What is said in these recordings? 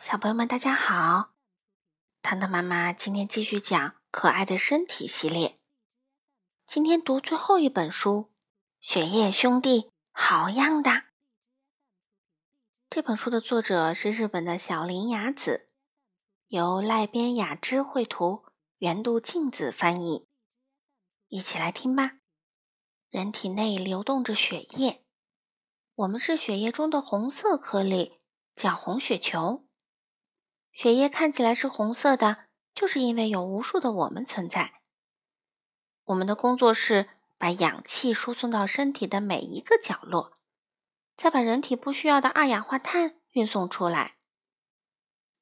小朋友们，大家好！糖糖妈妈今天继续讲《可爱的身体》系列。今天读最后一本书《雪叶兄弟好样的》。这本书的作者是日本的小林雅子，由赖边雅之绘图，原度静子翻译。一起来听吧。人体内流动着血液，我们是血液中的红色颗粒，叫红血球。血液看起来是红色的，就是因为有无数的我们存在。我们的工作是把氧气输送到身体的每一个角落，再把人体不需要的二氧化碳运送出来。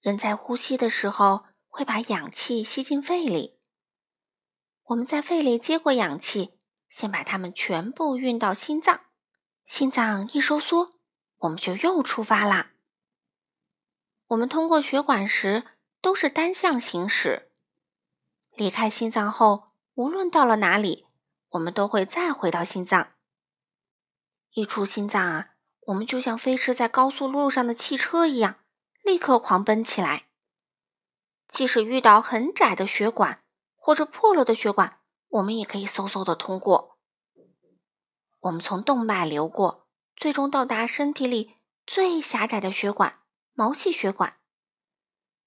人在呼吸的时候会把氧气吸进肺里，我们在肺里接过氧气，先把它们全部运到心脏，心脏一收缩，我们就又出发啦。我们通过血管时都是单向行驶，离开心脏后，无论到了哪里，我们都会再回到心脏。一出心脏啊，我们就像飞驰在高速路上的汽车一样，立刻狂奔起来。即使遇到很窄的血管或者破了的血管，我们也可以嗖嗖的通过。我们从动脉流过，最终到达身体里最狭窄的血管。毛细血管，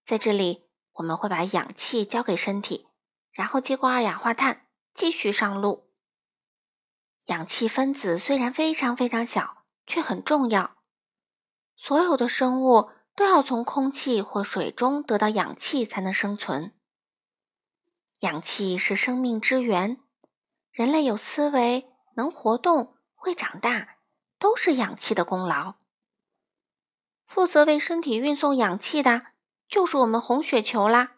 在这里我们会把氧气交给身体，然后接过二氧化碳，继续上路。氧气分子虽然非常非常小，却很重要。所有的生物都要从空气或水中得到氧气才能生存。氧气是生命之源，人类有思维、能活动、会长大，都是氧气的功劳。负责为身体运送氧气的，就是我们红血球啦。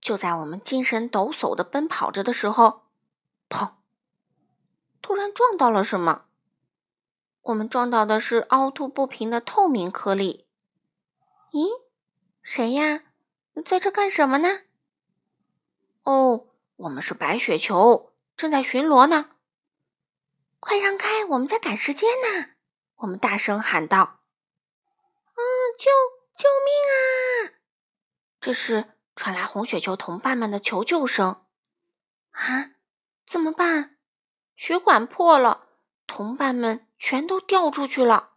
就在我们精神抖擞的奔跑着的时候，砰！突然撞到了什么？我们撞到的是凹凸不平的透明颗粒。咦，谁呀？在这干什么呢？哦，我们是白雪球，正在巡逻呢。快让开，我们在赶时间呢！我们大声喊道。啊救救命啊！这时传来红雪球同伴们的求救声。啊，怎么办？血管破了，同伴们全都掉出去了。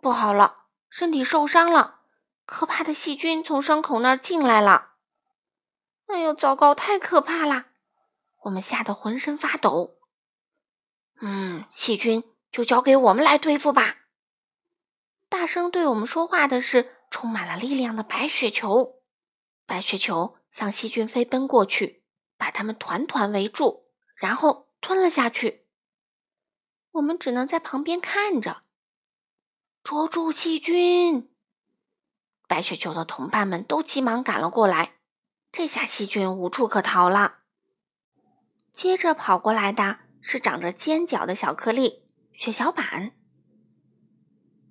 不好了，身体受伤了，可怕的细菌从伤口那儿进来了。哎呦，糟糕，太可怕了！我们吓得浑身发抖。嗯，细菌就交给我们来对付吧。声对我们说话的是充满了力量的白雪球。白雪球向细菌飞奔过去，把它们团团围住，然后吞了下去。我们只能在旁边看着。捉住细菌！白雪球的同伴们都急忙赶了过来。这下细菌无处可逃了。接着跑过来的是长着尖角的小颗粒——血小板。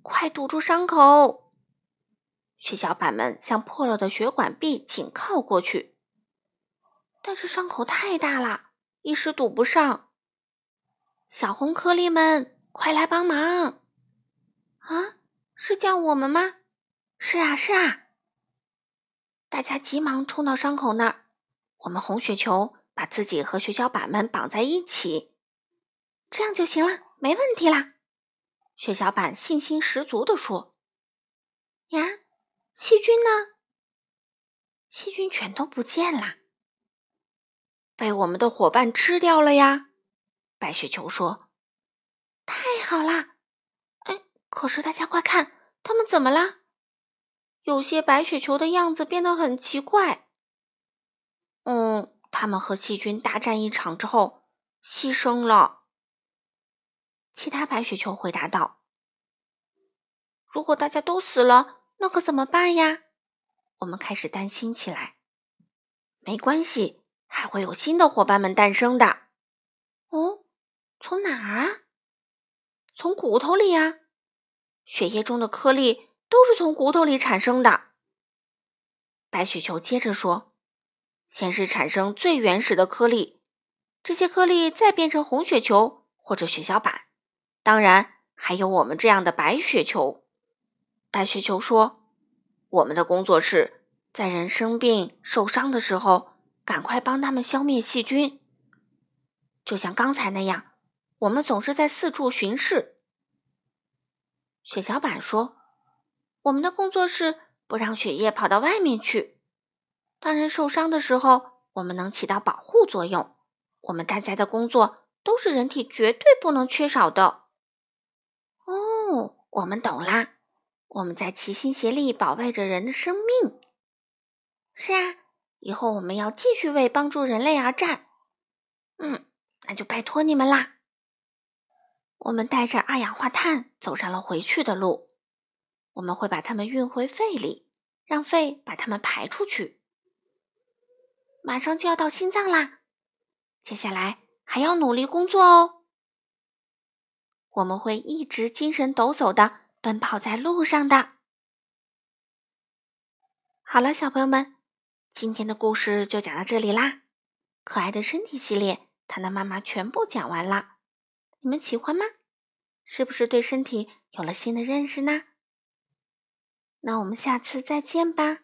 快堵住伤口！血小板们向破了的血管壁紧靠过去，但是伤口太大了，一时堵不上。小红颗粒们，快来帮忙！啊，是叫我们吗？是啊，是啊！大家急忙冲到伤口那儿，我们红血球把自己和血小板们绑在一起，这样就行了，没问题啦。血小板信心十足地说：“呀，细菌呢？细菌全都不见了，被我们的伙伴吃掉了呀！”白雪球说：“太好啦！哎，可是大家快看，他们怎么啦？有些白雪球的样子变得很奇怪。嗯，他们和细菌大战一场之后牺牲了。”其他白雪球回答道：“如果大家都死了，那可怎么办呀？”我们开始担心起来。没关系，还会有新的伙伴们诞生的。哦，从哪儿啊？从骨头里呀！血液中的颗粒都是从骨头里产生的。白雪球接着说：“先是产生最原始的颗粒，这些颗粒再变成红血球或者血小板。”当然，还有我们这样的白雪球。白雪球说：“我们的工作是在人生病、受伤的时候，赶快帮他们消灭细菌。就像刚才那样，我们总是在四处巡视。血小板说：“我们的工作是不让血液跑到外面去。当人受伤的时候，我们能起到保护作用。我们大家的工作都是人体绝对不能缺少的。”我们懂啦。我们在齐心协力保卫着人的生命。是啊，以后我们要继续为帮助人类而战。嗯，那就拜托你们啦。我们带着二氧化碳走上了回去的路。我们会把它们运回肺里，让肺把它们排出去。马上就要到心脏啦，接下来还要努力工作哦。我们会一直精神抖擞的。奔跑在路上的。好了，小朋友们，今天的故事就讲到这里啦。可爱的身体系列，糖糖妈妈全部讲完了，你们喜欢吗？是不是对身体有了新的认识呢？那我们下次再见吧。